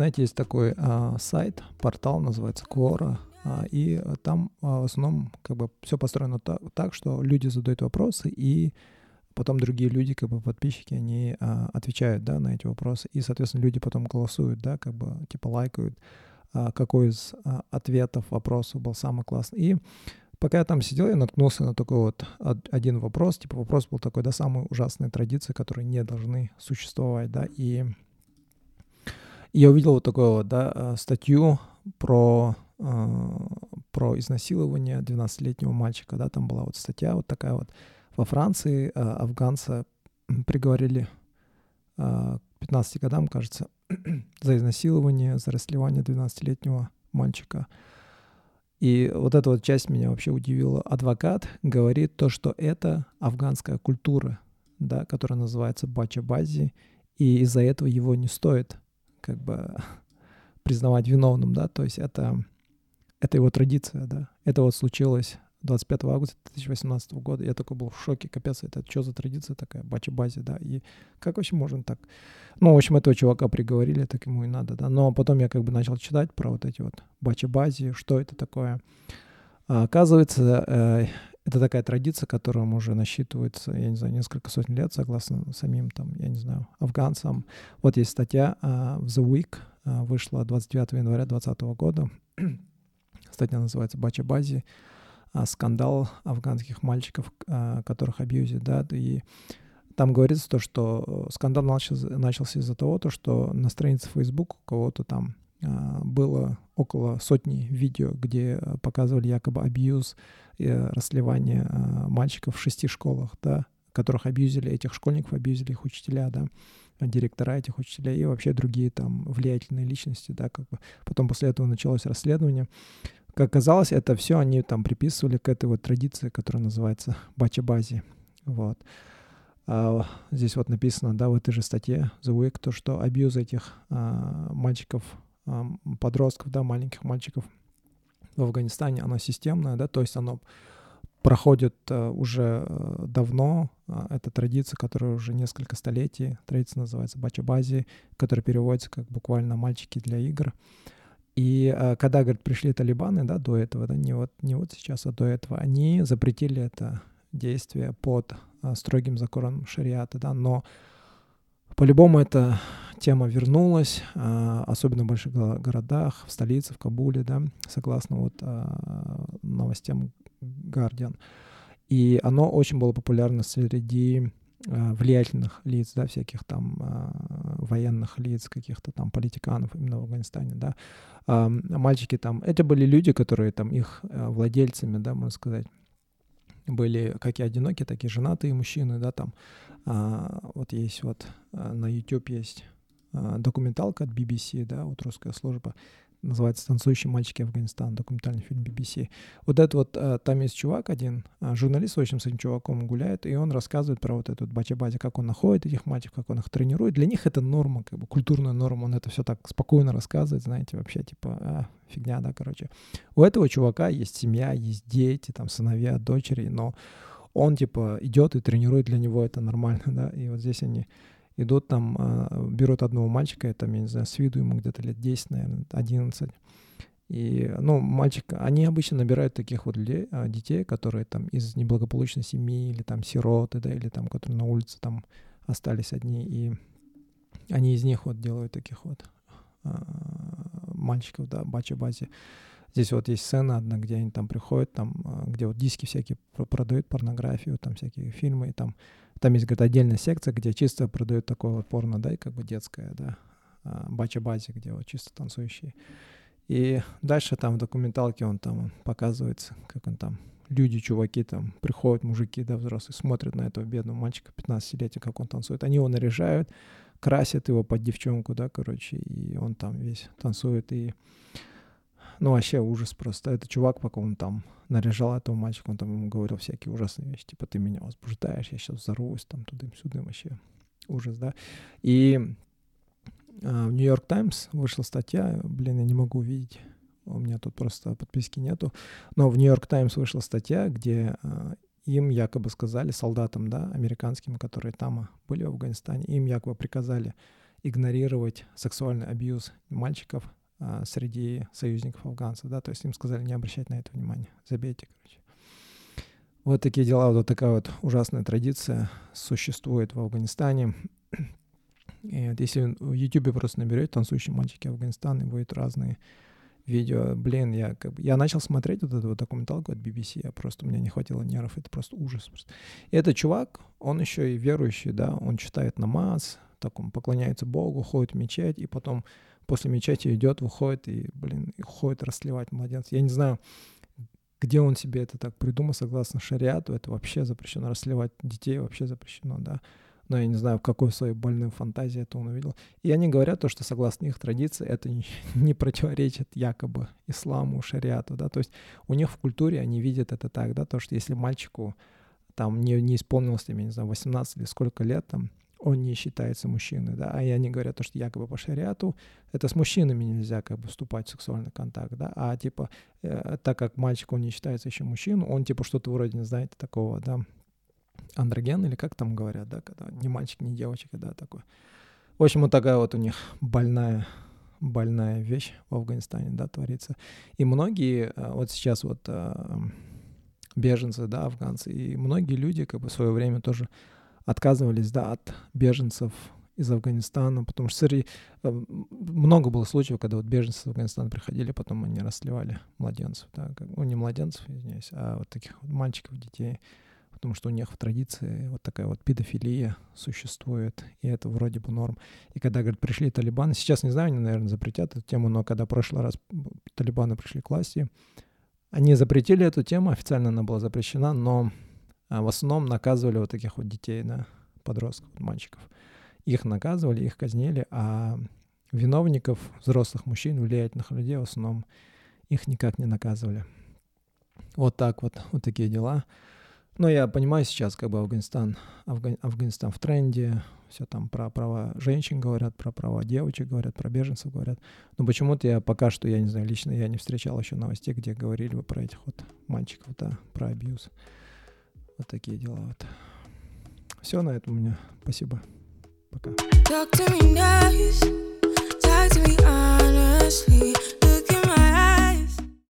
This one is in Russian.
знаете, есть такой а, сайт, портал, называется Quora, а, и там а, в основном как бы все построено так, так, что люди задают вопросы, и потом другие люди, как бы подписчики, они а, отвечают, да, на эти вопросы, и, соответственно, люди потом голосуют, да, как бы типа лайкают, а, какой из а, ответов вопросов был самый классный. И пока я там сидел, я наткнулся на такой вот один вопрос. Типа вопрос был такой, да, самые ужасные традиции, которые не должны существовать, да, и я увидел вот такую вот, да, а, статью про, про изнасилование 12-летнего мальчика, да, там была вот статья вот такая вот. Во Франции афганца приговорили к 15 годам, кажется, за изнасилование, за расслевание 12-летнего мальчика. И вот эта вот часть меня вообще удивила. Адвокат говорит то, что это афганская культура, да, которая называется бача-бази, и из-за этого его не стоит как бы признавать виновным, да, то есть это, это его традиция, да. Это вот случилось 25 августа 2018 года. Я такой был в шоке, капец, это что за традиция такая, бача-бази, да, и как вообще можно так? Ну, в общем, этого чувака приговорили, так ему и надо, да, но потом я как бы начал читать про вот эти вот бача-бази, что это такое. А, оказывается, э, это такая традиция, которая уже насчитывается, я не знаю, несколько сотен лет, согласно самим там, я не знаю, афганцам. Вот есть статья uh, в The Week, uh, вышла 29 января 2020 года. Статья называется «Бача-бази», а, скандал афганских мальчиков, а, которых абьюзят, да, и там говорится то, что скандал начался, начался из-за того, то, что на странице Facebook у кого-то там было около сотни видео, где показывали якобы абьюз, и расливание мальчиков в шести школах, да, которых абьюзили, этих школьников абьюзили их учителя, да, директора этих учителей и вообще другие там влиятельные личности, да, как бы. Потом после этого началось расследование. Как оказалось, это все они там приписывали к этой вот традиции, которая называется бача-бази. Вот. А здесь вот написано, да, в этой же статье The Week, то, что абьюз этих а, мальчиков, а, подростков, да, маленьких мальчиков в Афганистане, оно системное, да, то есть оно проходит а, уже а, давно. А, это традиция, которая уже несколько столетий. Традиция называется бача-бази, которая переводится как буквально «мальчики для игр». И э, когда, говорит, пришли талибаны, да, до этого, да, не вот, не вот сейчас, а до этого, они запретили это действие под э, строгим законом шариата, да, но по-любому эта тема вернулась, э, особенно в больших городах, в столице, в Кабуле, да, согласно вот э, новостям Guardian. И оно очень было популярно среди Э, влиятельных лиц, да, всяких там военных лиц, каких-то там политиканов именно в Афганистане, да. Мальчики там, это были люди, которые там их владельцами, да, можно сказать, были как и одинокие, так и женатые мужчины, да, там. А, вот есть вот на YouTube есть документалка от BBC, да, вот русская служба, называется «Танцующие мальчики Афганистана», документальный фильм BBC. Вот этот вот, э, там есть чувак один, э, журналист, в общем, с этим чуваком гуляет, и он рассказывает про вот этот бача-бача, как он находит этих мальчиков, как он их тренирует. Для них это норма, как бы культурная норма, он это все так спокойно рассказывает, знаете, вообще, типа, а, фигня, да, короче. У этого чувака есть семья, есть дети, там, сыновья, дочери, но он, типа, идет и тренирует, для него это нормально, да, и вот здесь они идут там, а, берут одного мальчика, там, я не знаю, с виду ему где-то лет 10, наверное, 11. И, ну, мальчик, они обычно набирают таких вот людей, а, детей, которые там из неблагополучной семьи или там сироты, да, или там, которые на улице там остались одни, и они из них вот делают таких вот а, мальчиков, да, бача-бази. Здесь вот есть сцена одна, где они там приходят, там, где вот диски всякие продают, порнографию, там всякие фильмы, и там там есть, говорит, отдельная секция, где чисто продают такое вот порно, да, и как бы детское, да, а, бача-бази, где вот чисто танцующие. И дальше там в документалке он там показывается, как он там, люди, чуваки там, приходят мужики, да, взрослые, смотрят на этого бедного мальчика 15-летия, как он танцует. Они его наряжают, красят его под девчонку, да, короче, и он там весь танцует, и ну, вообще ужас просто. Это чувак, пока он там наряжал этого мальчика, он там ему говорил всякие ужасные вещи, типа, ты меня возбуждаешь, я сейчас взорвусь, там, туда-сюда, вообще ужас, да. И а, в Нью-Йорк Таймс вышла статья, блин, я не могу увидеть, у меня тут просто подписки нету, но в Нью-Йорк Таймс вышла статья, где а, им якобы сказали, солдатам, да, американским, которые там были в Афганистане, им якобы приказали игнорировать сексуальный абьюз мальчиков среди союзников афганцев, да, то есть им сказали не обращать на это внимания, забейте, короче. Вот такие дела, вот такая вот ужасная традиция существует в Афганистане. И вот если в YouTube просто наберете «Танцующие мальчики Афганистана», и будет разные видео. Блин, я как бы, я начал смотреть вот эту вот документалку от BBC, я просто, у меня не хватило нервов, это просто ужас. Просто. И этот чувак, он еще и верующий, да, он читает намаз, так он поклоняется Богу, ходит в мечеть, и потом после мечети идет, выходит и, блин, и ходит расливать младенцев. Я не знаю, где он себе это так придумал, согласно шариату, это вообще запрещено, расливать детей вообще запрещено, да но я не знаю, в какой своей больной фантазии это он увидел. И они говорят то, что согласно их традиции это не, не противоречит якобы исламу, шариату, да, то есть у них в культуре они видят это так, да, то, что если мальчику там не, не исполнилось, я не знаю, 18 или сколько лет там, он не считается мужчиной, да, а они говорят то, что якобы по шариату это с мужчинами нельзя как бы вступать в сексуальный контакт, да, а типа э, так как мальчик, он не считается еще мужчиной, он типа что-то вроде, не знаете, такого, да, андроген, или как там говорят, да, когда ни мальчик, ни девочка, да, такой. В общем, вот такая вот у них больная, больная вещь в Афганистане, да, творится. И многие, э, вот сейчас вот э, беженцы, да, афганцы, и многие люди как бы в свое время тоже отказывались, да, от беженцев из Афганистана, потому что среди, э, много было случаев, когда вот беженцы из Афганистана приходили, потом они расливали младенцев, да, как, ну не младенцев, извиняюсь, а вот таких вот мальчиков, детей, потому что у них в традиции вот такая вот педофилия существует, и это вроде бы норм. И когда, говорят, пришли талибаны, сейчас, не знаю, они, наверное, запретят эту тему, но когда в прошлый раз талибаны пришли к власти, они запретили эту тему, официально она была запрещена, но в основном наказывали вот таких вот детей, да, подростков, мальчиков. Их наказывали, их казнили, а виновников, взрослых мужчин, влиятельных людей в основном их никак не наказывали. Вот так вот, вот такие дела. Но я понимаю сейчас, как бы Афганистан, Афга, Афганистан в тренде, все там про права женщин говорят, про права девочек говорят, про беженцев говорят. Но почему-то я пока что, я не знаю, лично я не встречал еще новостей, где говорили бы про этих вот мальчиков, да, про абьюз. Вот такие дела вот. Все на этом у меня. Спасибо. Пока. Talk to me nice, talk to me honestly. Look at